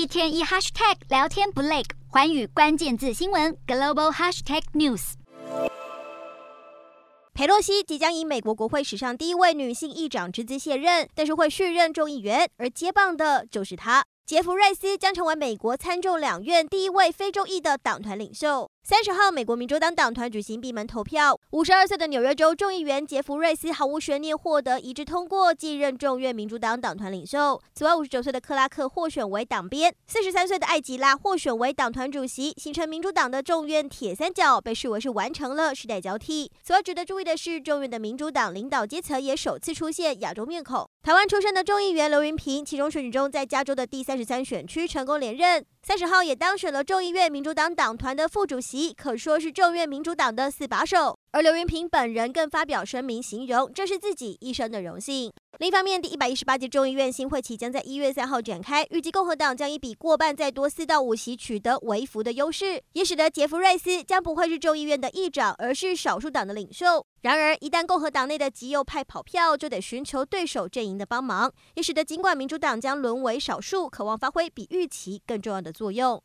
一天一 hashtag 聊天不累，环宇关键字新闻 global hashtag news。裴洛西即将以美国国会史上第一位女性议长之资卸任，但是会续任众议员，而接棒的就是她。杰弗瑞斯将成为美国参众两院第一位非洲裔的党团领袖。三十号，美国民主党党团举行闭门投票，五十二岁的纽约州众议员杰弗瑞斯毫无悬念获得一致通过，继任众院民主党党团领袖。此外，五十九岁的克拉克获选为党鞭，四十三岁的艾吉拉获选为党团主席，形成民主党的众院铁三角，被视为是完成了世代交替。此外，值得注意的是，众院的民主党领导阶层也首次出现亚洲面孔。台湾出身的众议员刘云平，其中选举中在加州的第三十三选区成功连任。三十号也当选了众议院民主党党团的副主席，可说是众院民主党的四把手。而刘云平本人更发表声明，形容这是自己一生的荣幸。另一方面，第一百一十八届众议院新会期将在一月三号展开，预计共和党将以比过半再多四到五席取得微幅的优势，也使得杰弗瑞斯将不会是众议院的议长，而是少数党的领袖。然而，一旦共和党内的极右派跑票，就得寻求对手阵营的帮忙，也使得尽管民主党将沦为少数，渴望发挥比预期更重要的作用。